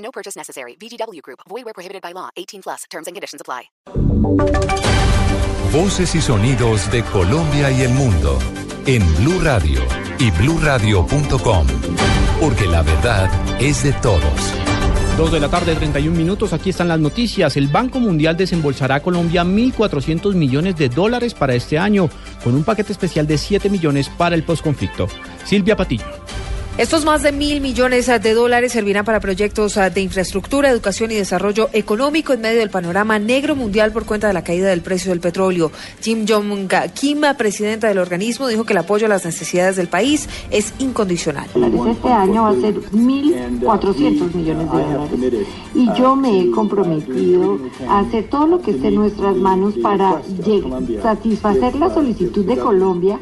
No purchase necessary. VGW Group. Void where prohibited by law. 18 plus. Terms and conditions apply. Voces y sonidos de Colombia y el mundo en Blue Radio y BlueRadio.com, porque la verdad es de todos. Dos de la tarde, 31 minutos. Aquí están las noticias. El Banco Mundial desembolsará a Colombia 1.400 millones de dólares para este año, con un paquete especial de 7 millones para el posconflicto. Silvia Patiño. Estos más de mil millones de dólares servirán para proyectos ah, de infraestructura, educación y desarrollo económico en medio del panorama negro mundial por cuenta de la caída del precio del petróleo. Jim Jong Kim, presidenta del organismo, dijo que el apoyo a las necesidades del país es incondicional. Este año va a ser 1.400 millones de dólares. Y yo me he comprometido a hacer todo lo que esté en nuestras manos para satisfacer la solicitud de Colombia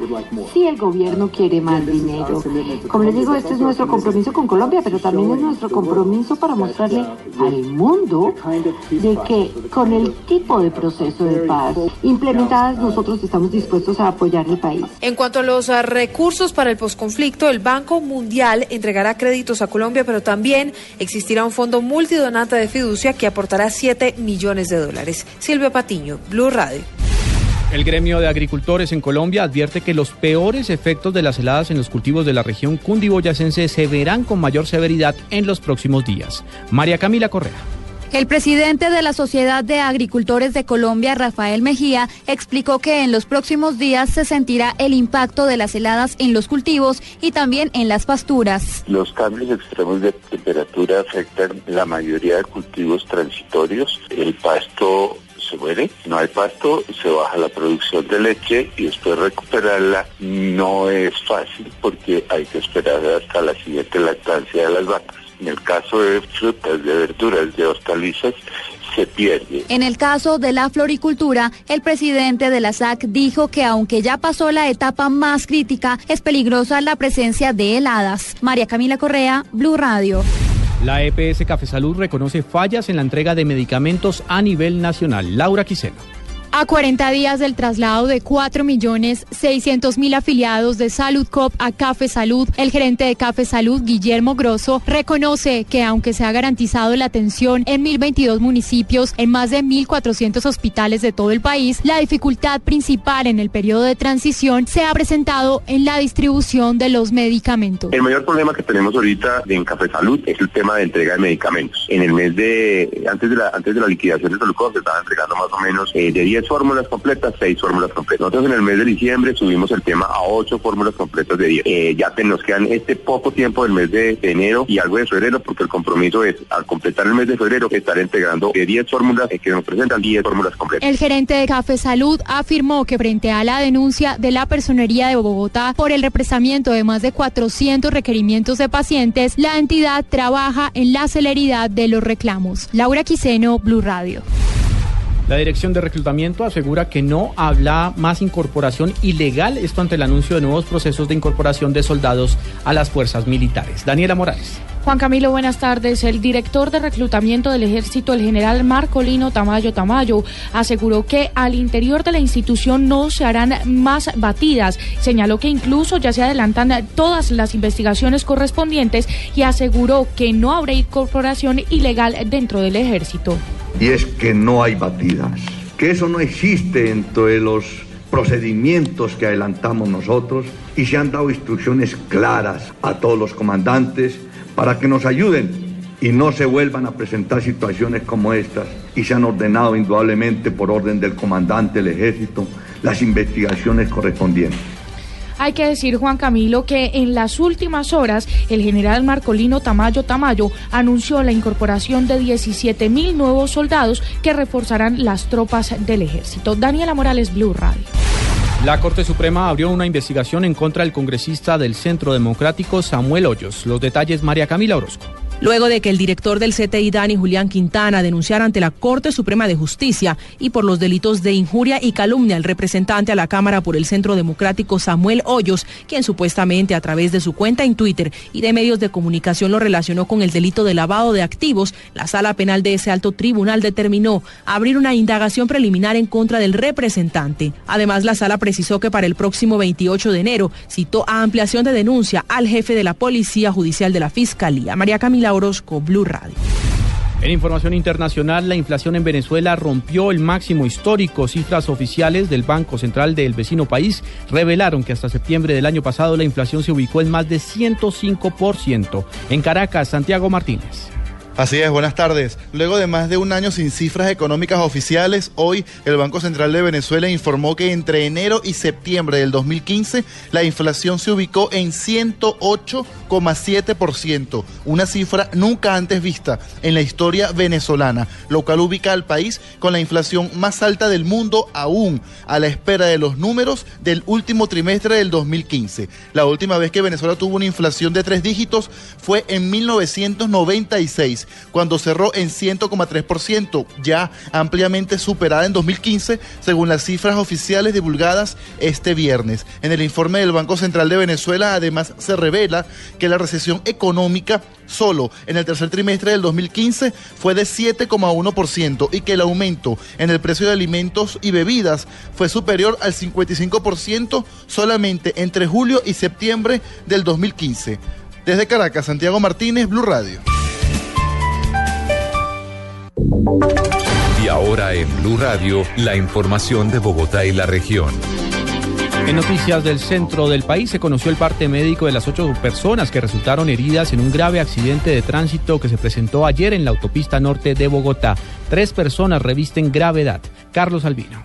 si el gobierno quiere más dinero. Como les digo, este es nuestro compromiso con Colombia, pero también es nuestro compromiso para mostrarle al mundo de que con el tipo de proceso de paz implementadas nosotros estamos dispuestos a apoyar el país. En cuanto a los ah, recursos para el posconflicto, el Banco Mundial entregará créditos a Colombia, pero también existirá un fondo multidonante de fiducia que aportará 7 millones de dólares. Silvia Patiño, Blue Radio. El gremio de agricultores en Colombia advierte que los peores efectos de las heladas en los cultivos de la región cundiboyacense se verán con mayor severidad en los próximos días. María Camila Correa. El presidente de la Sociedad de Agricultores de Colombia, Rafael Mejía, explicó que en los próximos días se sentirá el impacto de las heladas en los cultivos y también en las pasturas. Los cambios extremos de temperatura afectan la mayoría de cultivos transitorios. El pasto se muere, no hay pasto, se baja la producción de leche y después recuperarla no es fácil porque hay que esperar hasta la siguiente lactancia de las vacas. En el caso de frutas, de verduras, de hortalizas, se pierde. En el caso de la floricultura, el presidente de la SAC dijo que aunque ya pasó la etapa más crítica, es peligrosa la presencia de heladas. María Camila Correa, Blue Radio. La EPS Café Salud reconoce fallas en la entrega de medicamentos a nivel nacional. Laura Quiseno. A 40 días del traslado de 4.600.000 afiliados de Salud Cop a Café Salud, el gerente de Café Salud, Guillermo Grosso, reconoce que aunque se ha garantizado la atención en 1.022 municipios, en más de 1.400 hospitales de todo el país, la dificultad principal en el periodo de transición se ha presentado en la distribución de los medicamentos. El mayor problema que tenemos ahorita en Café Salud es el tema de entrega de medicamentos. En el mes de, antes de la, antes de la liquidación de Salud Cop se estaba entregando más o menos eh, de 10 fórmulas completas, 6 fórmulas completas. Nosotros en el mes de diciembre subimos el tema a 8 fórmulas completas de 10. Eh, ya nos quedan este poco tiempo del mes de enero y algo de febrero, porque el compromiso es, al completar el mes de febrero, estar entregando 10 fórmulas que nos presentan 10 fórmulas completas. El gerente de Café Salud afirmó que frente a la denuncia de la Personería de Bogotá por el represamiento de más de 400 requerimientos de pacientes, la entidad trabaja en la celeridad de los reclamos. Laura Quiseno, Blue Radio. La Dirección de Reclutamiento asegura que no habla más incorporación ilegal, esto ante el anuncio de nuevos procesos de incorporación de soldados a las fuerzas militares. Daniela Morales. Juan Camilo, buenas tardes. El director de reclutamiento del ejército, el general Marcolino Tamayo Tamayo, aseguró que al interior de la institución no se harán más batidas. Señaló que incluso ya se adelantan todas las investigaciones correspondientes y aseguró que no habrá incorporación ilegal dentro del ejército y es que no hay batidas, que eso no existe dentro de los procedimientos que adelantamos nosotros y se han dado instrucciones claras a todos los comandantes para que nos ayuden y no se vuelvan a presentar situaciones como estas y se han ordenado indudablemente por orden del comandante del ejército las investigaciones correspondientes. Hay que decir, Juan Camilo, que en las últimas horas el general Marcolino Tamayo Tamayo anunció la incorporación de 17 mil nuevos soldados que reforzarán las tropas del ejército. Daniela Morales, Blue Radio. La Corte Suprema abrió una investigación en contra del congresista del Centro Democrático Samuel Hoyos. Los detalles, María Camila Orozco. Luego de que el director del CTI, Dani Julián Quintana, denunciara ante la Corte Suprema de Justicia y por los delitos de injuria y calumnia al representante a la Cámara por el Centro Democrático Samuel Hoyos, quien supuestamente a través de su cuenta en Twitter y de medios de comunicación lo relacionó con el delito de lavado de activos, la sala penal de ese alto tribunal determinó abrir una indagación preliminar en contra del representante. Además, la sala precisó que para el próximo 28 de enero citó a ampliación de denuncia al jefe de la Policía Judicial de la Fiscalía, María Camila Orozco, Blue Radio. En información internacional, la inflación en Venezuela rompió el máximo histórico. Cifras oficiales del Banco Central del vecino país revelaron que hasta septiembre del año pasado la inflación se ubicó en más de 105%. En Caracas, Santiago Martínez. Así es, buenas tardes. Luego de más de un año sin cifras económicas oficiales, hoy el Banco Central de Venezuela informó que entre enero y septiembre del 2015 la inflación se ubicó en 108,7%, una cifra nunca antes vista en la historia venezolana, lo cual ubica al país con la inflación más alta del mundo aún a la espera de los números del último trimestre del 2015. La última vez que Venezuela tuvo una inflación de tres dígitos fue en 1996 cuando cerró en 100,3%, ya ampliamente superada en 2015, según las cifras oficiales divulgadas este viernes. En el informe del Banco Central de Venezuela, además, se revela que la recesión económica solo en el tercer trimestre del 2015 fue de 7,1% y que el aumento en el precio de alimentos y bebidas fue superior al 55% solamente entre julio y septiembre del 2015. Desde Caracas, Santiago Martínez, Blue Radio. Y ahora en Blue Radio, la información de Bogotá y la región. En noticias del centro del país se conoció el parte médico de las ocho personas que resultaron heridas en un grave accidente de tránsito que se presentó ayer en la autopista norte de Bogotá. Tres personas revisten gravedad. Carlos Albino.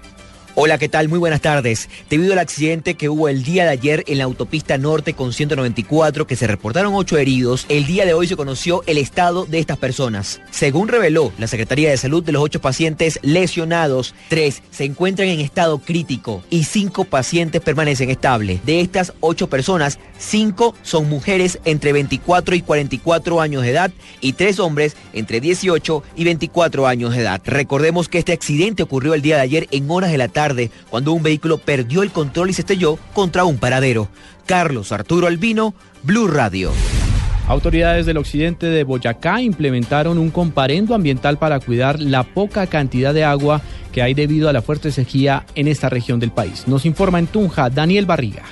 Hola, ¿qué tal? Muy buenas tardes. Debido al accidente que hubo el día de ayer en la autopista norte con 194, que se reportaron ocho heridos, el día de hoy se conoció el estado de estas personas. Según reveló la Secretaría de Salud de los ocho pacientes lesionados, tres se encuentran en estado crítico y cinco pacientes permanecen estables. De estas ocho personas, cinco son mujeres entre 24 y 44 años de edad y tres hombres entre 18 y 24 años de edad. Recordemos que este accidente ocurrió el día de ayer en horas de la tarde cuando un vehículo perdió el control y se estrelló contra un paradero. Carlos Arturo Albino, Blue Radio. Autoridades del occidente de Boyacá implementaron un comparendo ambiental para cuidar la poca cantidad de agua que hay debido a la fuerte sequía en esta región del país. Nos informa en Tunja Daniel Barriga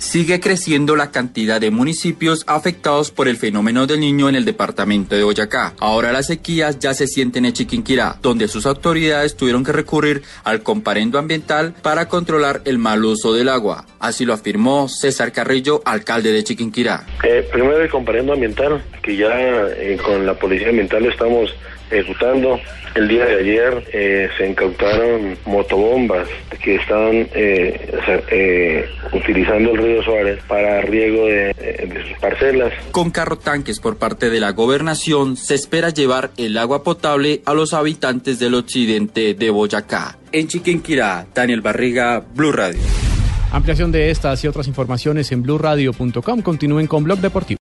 sigue creciendo la cantidad de municipios afectados por el fenómeno del niño en el departamento de Boyacá. Ahora las sequías ya se sienten en Chiquinquirá, donde sus autoridades tuvieron que recurrir al comparendo ambiental para controlar el mal uso del agua. Así lo afirmó César Carrillo, alcalde de Chiquinquirá. Eh, primero el comparendo ambiental, que ya eh, con la policía ambiental estamos ejecutando. El día de ayer eh, se incautaron motobombas que estaban eh, eh, utilizando el río Suárez para riego de, de, sus parcelas. Con carro tanques por parte de la gobernación se espera llevar el agua potable a los habitantes del occidente de Boyacá. En Chiquinquirá, Daniel Barriga, Blue Radio. Ampliación de estas y otras informaciones en blueradio.com. Continúen con Blog Deportivo.